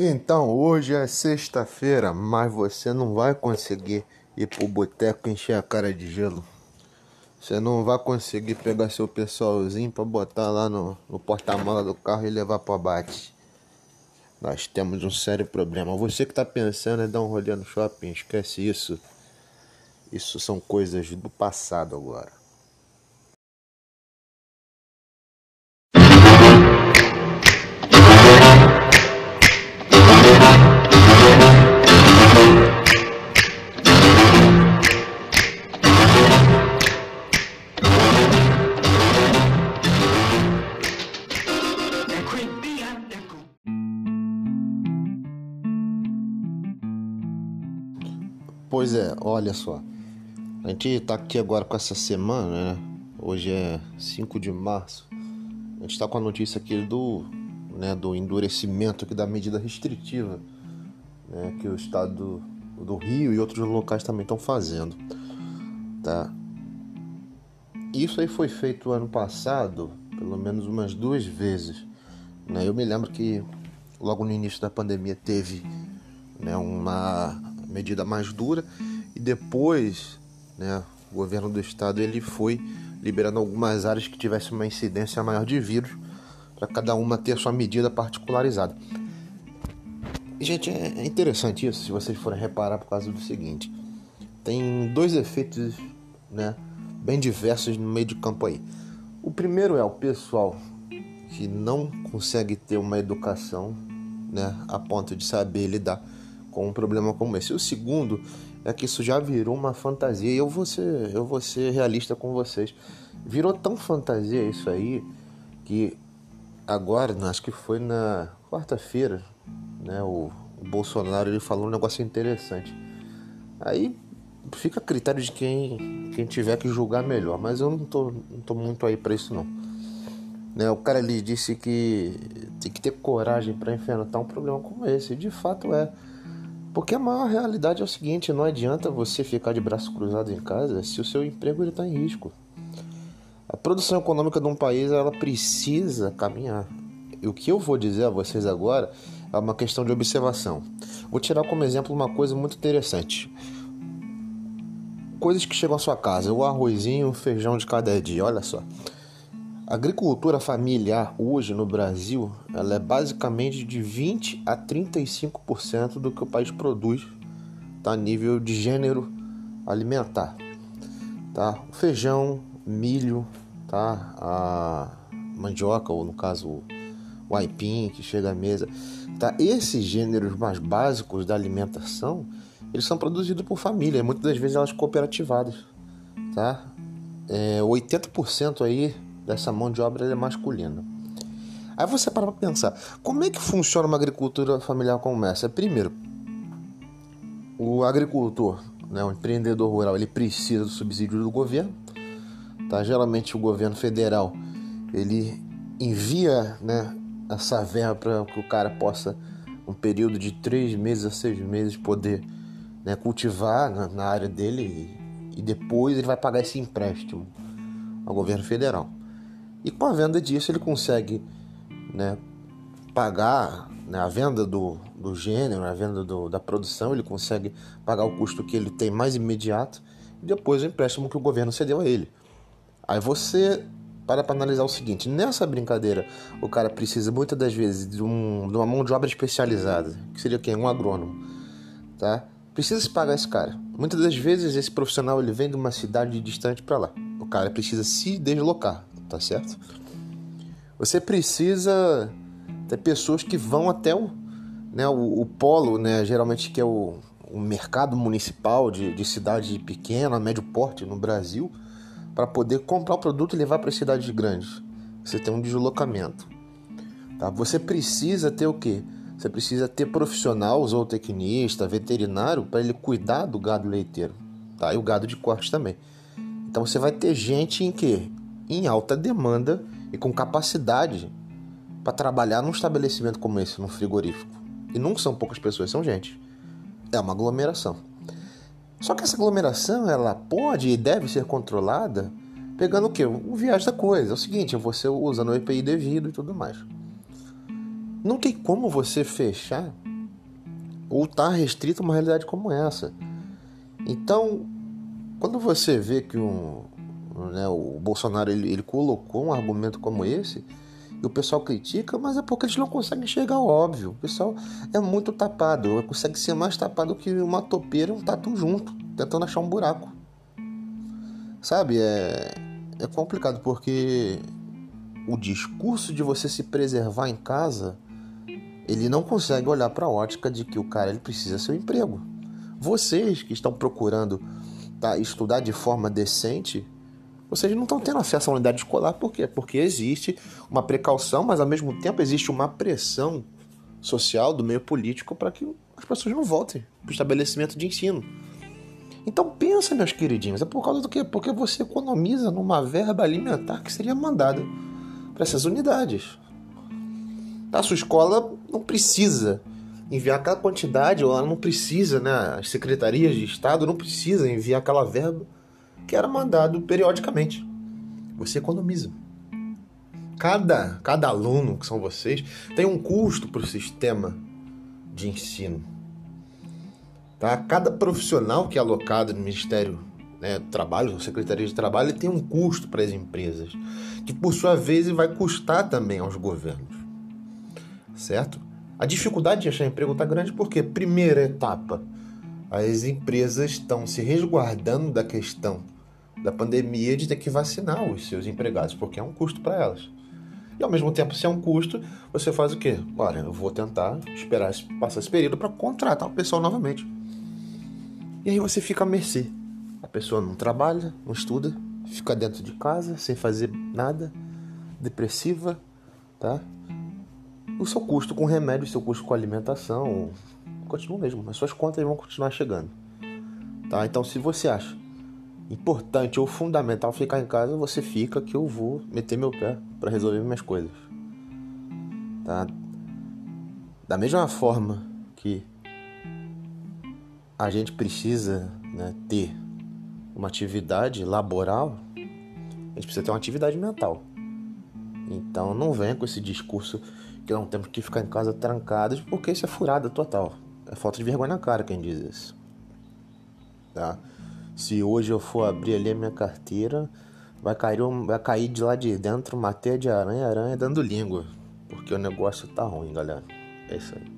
Então, hoje é sexta-feira, mas você não vai conseguir ir pro boteco encher a cara de gelo. Você não vai conseguir pegar seu pessoalzinho pra botar lá no, no porta-mala do carro e levar pro abate. Nós temos um sério problema. Você que tá pensando em dar um rolê no shopping, esquece isso. Isso são coisas do passado agora. Pois é, olha só. A gente tá aqui agora com essa semana, né? Hoje é 5 de março. A gente tá com a notícia aqui do, né, do endurecimento aqui da medida restritiva, né, que o estado do, do Rio e outros locais também estão fazendo, tá? Isso aí foi feito ano passado, pelo menos umas duas vezes, né? Eu me lembro que logo no início da pandemia teve, né, uma medida mais dura e depois, né, o governo do estado ele foi liberando algumas áreas que tivessem uma incidência maior de vírus para cada uma ter sua medida particularizada. E, gente, é interessante isso, se vocês forem reparar por causa do seguinte: tem dois efeitos, né, bem diversos no meio de campo aí. O primeiro é o pessoal que não consegue ter uma educação, né, a ponto de saber lidar com um problema como esse. O segundo é que isso já virou uma fantasia. E eu vou ser, eu vou ser realista com vocês. Virou tão fantasia isso aí que agora, acho que foi na quarta-feira, né, o, o, Bolsonaro ele falou um negócio interessante. Aí fica a critério de quem, quem tiver que julgar melhor, mas eu não tô, não tô muito aí para isso não. Né, o cara ali disse que tem que ter coragem para enfrentar um problema como esse. De fato é. Porque a maior realidade é o seguinte, não adianta você ficar de braço cruzado em casa se o seu emprego está em risco. A produção econômica de um país ela precisa caminhar. E o que eu vou dizer a vocês agora é uma questão de observação. Vou tirar como exemplo uma coisa muito interessante. Coisas que chegam à sua casa, o arrozinho, o feijão de cada dia, olha só. A agricultura familiar hoje no Brasil, ela é basicamente de 20 a 35% do que o país produz, tá a nível de gênero alimentar. Tá? O feijão, milho, tá? A mandioca ou no caso o aipim que chega à mesa, tá? Esses gêneros mais básicos da alimentação, eles são produzidos por família, muitas das vezes elas cooperativadas, tá? É, 80% aí dessa mão de obra é masculina. Aí você para para pensar, como é que funciona uma agricultura familiar como essa? Primeiro, o agricultor, né, o empreendedor rural, ele precisa do subsídio do governo. Tá? Geralmente o governo federal ele envia né, essa verba para que o cara possa, um período de três meses a seis meses, poder né, cultivar na, na, área dele e, e depois ele vai pagar esse empréstimo ao governo federal. E com a venda disso ele consegue né, pagar né, a venda do, do gênero, a venda do, da produção, ele consegue pagar o custo que ele tem mais imediato e depois o empréstimo que o governo cedeu a ele. Aí você para para analisar o seguinte: nessa brincadeira, o cara precisa muitas das vezes de, um, de uma mão de obra especializada, que seria quem? Um agrônomo, tá? Precisa se pagar esse cara. Muitas das vezes esse profissional ele vem de uma cidade distante para lá. O cara precisa se deslocar, tá certo? Você precisa ter pessoas que vão até o, né, o, o polo, né, geralmente que é o, o mercado municipal de, de cidade pequena, médio porte no Brasil para poder comprar o produto e levar para cidades grandes. Você tem um deslocamento. Tá? Você precisa ter o quê? Você precisa ter profissional, zootecnista, veterinário para ele cuidar do gado leiteiro, tá? E o gado de corte também. Então você vai ter gente em quê? Em alta demanda e com capacidade para trabalhar num estabelecimento como esse, num frigorífico. E não são poucas pessoas, são gente. É uma aglomeração. Só que essa aglomeração ela pode e deve ser controlada pegando o que? O viagem da coisa. É o seguinte, você usa no EPI devido e tudo mais. Não tem como você fechar ou está restrito a uma realidade como essa. Então, quando você vê que um, né, o Bolsonaro ele, ele colocou um argumento como esse, e o pessoal critica, mas é porque eles não conseguem enxergar o óbvio. O pessoal é muito tapado, consegue ser mais tapado que uma topeira e um tatu junto, tentando achar um buraco. Sabe, é, é complicado porque o discurso de você se preservar em casa, ele não consegue olhar para a ótica de que o cara ele precisa seu emprego. Vocês que estão procurando tá, estudar de forma decente, vocês não estão tendo acesso à unidade escolar, por quê? Porque existe uma precaução, mas ao mesmo tempo existe uma pressão social do meio político para que as pessoas não voltem para o estabelecimento de ensino. Então pensa, meus queridinhos, é por causa do quê? Porque você economiza numa verba alimentar que seria mandada para essas unidades. A sua escola não precisa enviar aquela quantidade, ou ela não precisa, né? As secretarias de Estado não precisam enviar aquela verba que era mandado periodicamente. Você economiza. Cada, cada aluno, que são vocês, tem um custo para o sistema de ensino. Tá? Cada profissional que é alocado no Ministério né, do Trabalho, ou Secretaria de Trabalho, tem um custo para as empresas, que por sua vez vai custar também aos governos. Certo? A dificuldade de achar emprego está grande porque, primeira etapa, as empresas estão se resguardando da questão da pandemia de ter que vacinar os seus empregados, porque é um custo para elas. E ao mesmo tempo, se é um custo, você faz o quê? Olha, eu vou tentar esperar passar esse período para contratar o pessoal novamente. E aí você fica à mercê. A pessoa não trabalha, não estuda, fica dentro de casa sem fazer nada, depressiva, tá? O seu custo com remédio, o seu custo com alimentação continua mesmo, as suas contas vão continuar chegando. Tá? Então, se você acha importante ou fundamental ficar em casa, você fica que eu vou meter meu pé para resolver minhas coisas. Tá? Da mesma forma que a gente precisa né, ter uma atividade laboral, a gente precisa ter uma atividade mental. Então não venha com esse discurso que não temos que ficar em casa trancados, porque isso é furada total. É falta de vergonha na cara quem diz isso. Tá? Se hoje eu for abrir ali a minha carteira, vai cair, vai cair de lá de dentro uma teia de aranha, aranha dando língua. Porque o negócio tá ruim, galera. É isso aí.